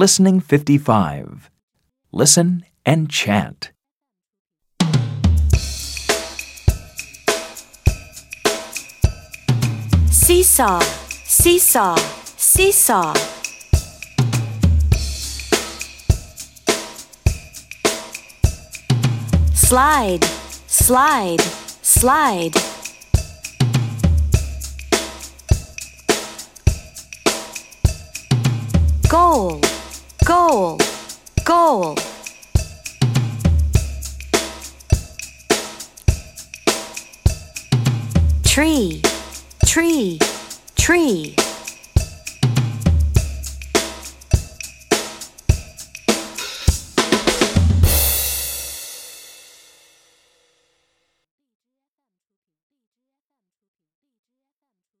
Listening 55. Listen and chant. Seesaw, seesaw, seesaw. Slide, slide, slide. Goal, goal, goal. Tree, tree, tree.